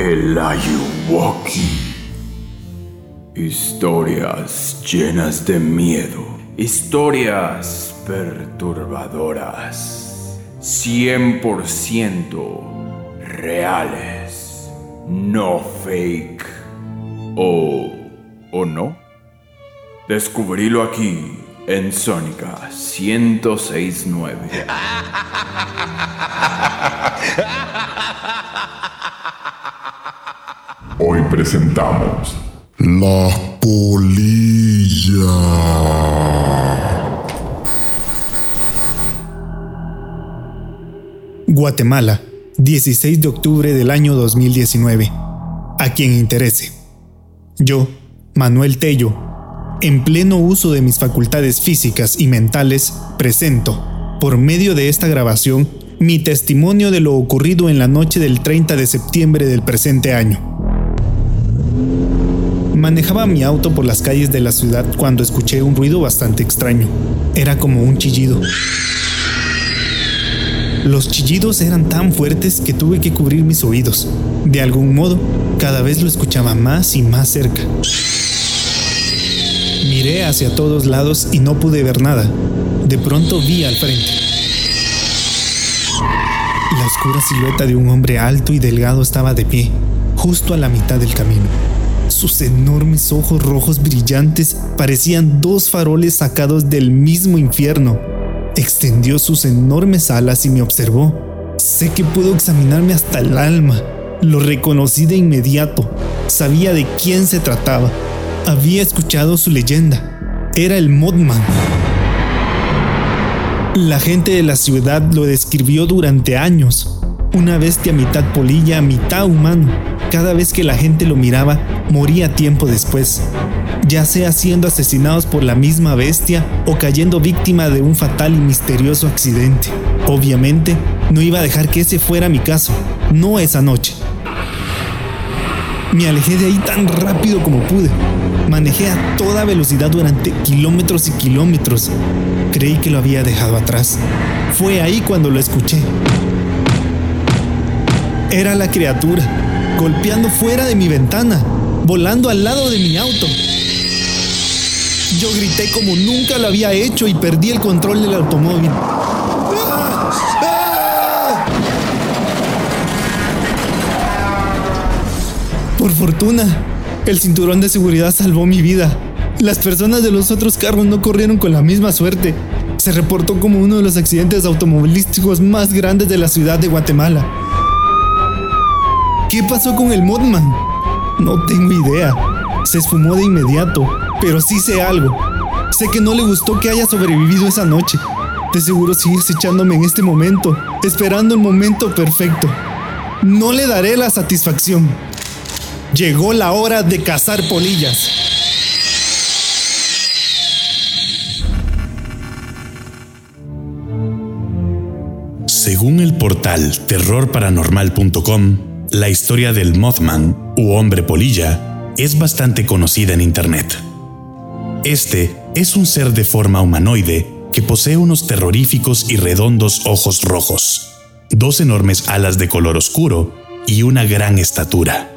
El Ayuwoki. Historias llenas de miedo. Historias perturbadoras. 100% reales. No fake. ¿O, o no? Descubrílo aquí en Sónica 1069. Hoy presentamos La Polilla. Guatemala, 16 de octubre del año 2019. A quien interese. Yo, Manuel Tello, en pleno uso de mis facultades físicas y mentales, presento, por medio de esta grabación, mi testimonio de lo ocurrido en la noche del 30 de septiembre del presente año. Manejaba mi auto por las calles de la ciudad cuando escuché un ruido bastante extraño. Era como un chillido. Los chillidos eran tan fuertes que tuve que cubrir mis oídos. De algún modo, cada vez lo escuchaba más y más cerca. Miré hacia todos lados y no pude ver nada. De pronto vi al frente. La oscura silueta de un hombre alto y delgado estaba de pie, justo a la mitad del camino. Sus enormes ojos rojos brillantes parecían dos faroles sacados del mismo infierno. Extendió sus enormes alas y me observó. Sé que puedo examinarme hasta el alma. Lo reconocí de inmediato. Sabía de quién se trataba. Había escuchado su leyenda. Era el Modman. La gente de la ciudad lo describió durante años. Una bestia mitad polilla, mitad humano. Cada vez que la gente lo miraba, moría tiempo después, ya sea siendo asesinados por la misma bestia o cayendo víctima de un fatal y misterioso accidente. Obviamente, no iba a dejar que ese fuera mi caso, no esa noche. Me alejé de ahí tan rápido como pude. Manejé a toda velocidad durante kilómetros y kilómetros. Creí que lo había dejado atrás. Fue ahí cuando lo escuché. Era la criatura, golpeando fuera de mi ventana, volando al lado de mi auto. Yo grité como nunca lo había hecho y perdí el control del automóvil. Por fortuna, el cinturón de seguridad salvó mi vida. Las personas de los otros carros no corrieron con la misma suerte. Se reportó como uno de los accidentes automovilísticos más grandes de la ciudad de Guatemala. ¿Qué pasó con el Modman? No tengo idea. Se esfumó de inmediato, pero sí sé algo. Sé que no le gustó que haya sobrevivido esa noche. De seguro sigue echándome en este momento, esperando el momento perfecto. No le daré la satisfacción. Llegó la hora de cazar polillas. Según el portal terrorparanormal.com, la historia del Mothman u hombre polilla es bastante conocida en Internet. Este es un ser de forma humanoide que posee unos terroríficos y redondos ojos rojos, dos enormes alas de color oscuro y una gran estatura.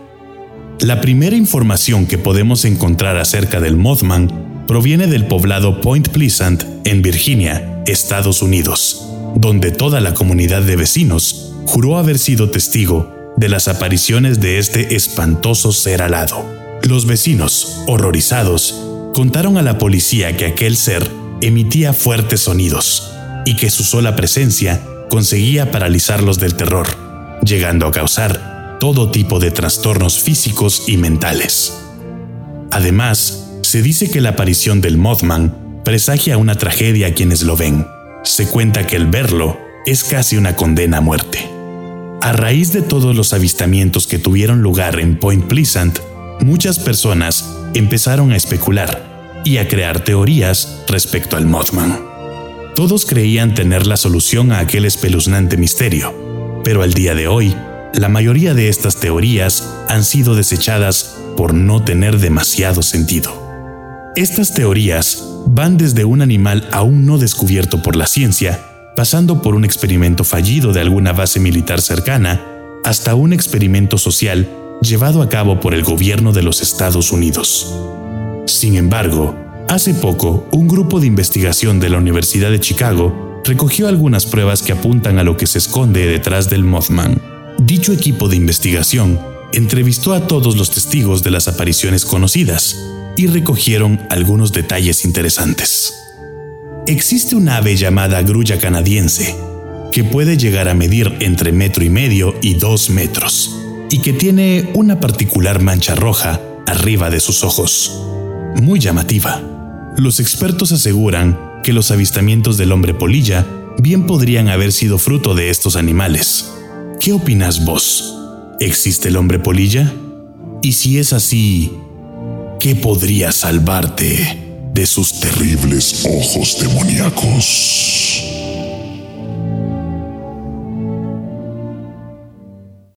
La primera información que podemos encontrar acerca del Mothman proviene del poblado Point Pleasant, en Virginia, Estados Unidos, donde toda la comunidad de vecinos juró haber sido testigo de las apariciones de este espantoso ser alado. Los vecinos, horrorizados, contaron a la policía que aquel ser emitía fuertes sonidos y que su sola presencia conseguía paralizarlos del terror, llegando a causar todo tipo de trastornos físicos y mentales. Además, se dice que la aparición del Mothman presagia una tragedia a quienes lo ven. Se cuenta que el verlo es casi una condena a muerte. A raíz de todos los avistamientos que tuvieron lugar en Point Pleasant, muchas personas empezaron a especular y a crear teorías respecto al Mothman. Todos creían tener la solución a aquel espeluznante misterio, pero al día de hoy, la mayoría de estas teorías han sido desechadas por no tener demasiado sentido. Estas teorías van desde un animal aún no descubierto por la ciencia, pasando por un experimento fallido de alguna base militar cercana, hasta un experimento social llevado a cabo por el gobierno de los Estados Unidos. Sin embargo, hace poco, un grupo de investigación de la Universidad de Chicago recogió algunas pruebas que apuntan a lo que se esconde detrás del Mothman. Dicho equipo de investigación entrevistó a todos los testigos de las apariciones conocidas y recogieron algunos detalles interesantes. Existe un ave llamada grulla canadiense que puede llegar a medir entre metro y medio y dos metros y que tiene una particular mancha roja arriba de sus ojos, muy llamativa. Los expertos aseguran que los avistamientos del hombre polilla bien podrían haber sido fruto de estos animales. ¿Qué opinas vos? ¿Existe el hombre polilla? Y si es así, ¿qué podría salvarte de sus terribles ojos demoníacos.